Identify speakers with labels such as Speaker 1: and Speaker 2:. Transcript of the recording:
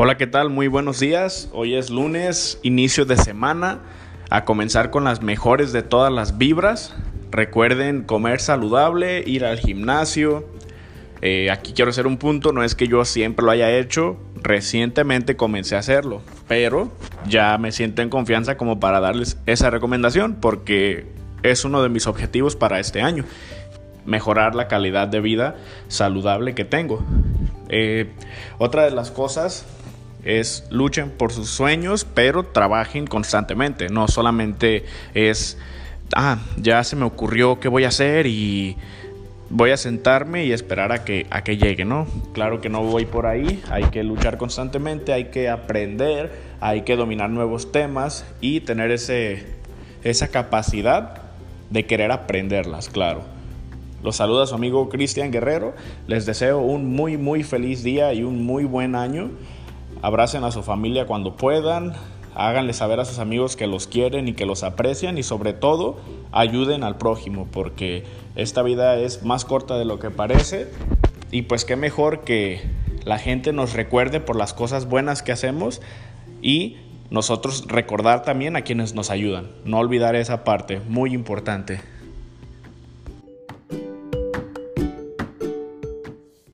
Speaker 1: Hola, ¿qué tal? Muy buenos días. Hoy es lunes, inicio de semana, a comenzar con las mejores de todas las vibras. Recuerden comer saludable, ir al gimnasio. Eh, aquí quiero hacer un punto, no es que yo siempre lo haya hecho, recientemente comencé a hacerlo, pero ya me siento en confianza como para darles esa recomendación porque es uno de mis objetivos para este año, mejorar la calidad de vida saludable que tengo. Eh, otra de las cosas es luchen por sus sueños, pero trabajen constantemente. No solamente es, ah, ya se me ocurrió qué voy a hacer y voy a sentarme y esperar a que, a que llegue, ¿no? Claro que no voy por ahí, hay que luchar constantemente, hay que aprender, hay que dominar nuevos temas y tener ese, esa capacidad de querer aprenderlas, claro. Los saluda su amigo Cristian Guerrero, les deseo un muy muy feliz día y un muy buen año. Abracen a su familia cuando puedan, háganle saber a sus amigos que los quieren y que los aprecian y sobre todo ayuden al prójimo porque esta vida es más corta de lo que parece y pues qué mejor que la gente nos recuerde por las cosas buenas que hacemos y nosotros recordar también a quienes nos ayudan. No olvidar esa parte, muy importante.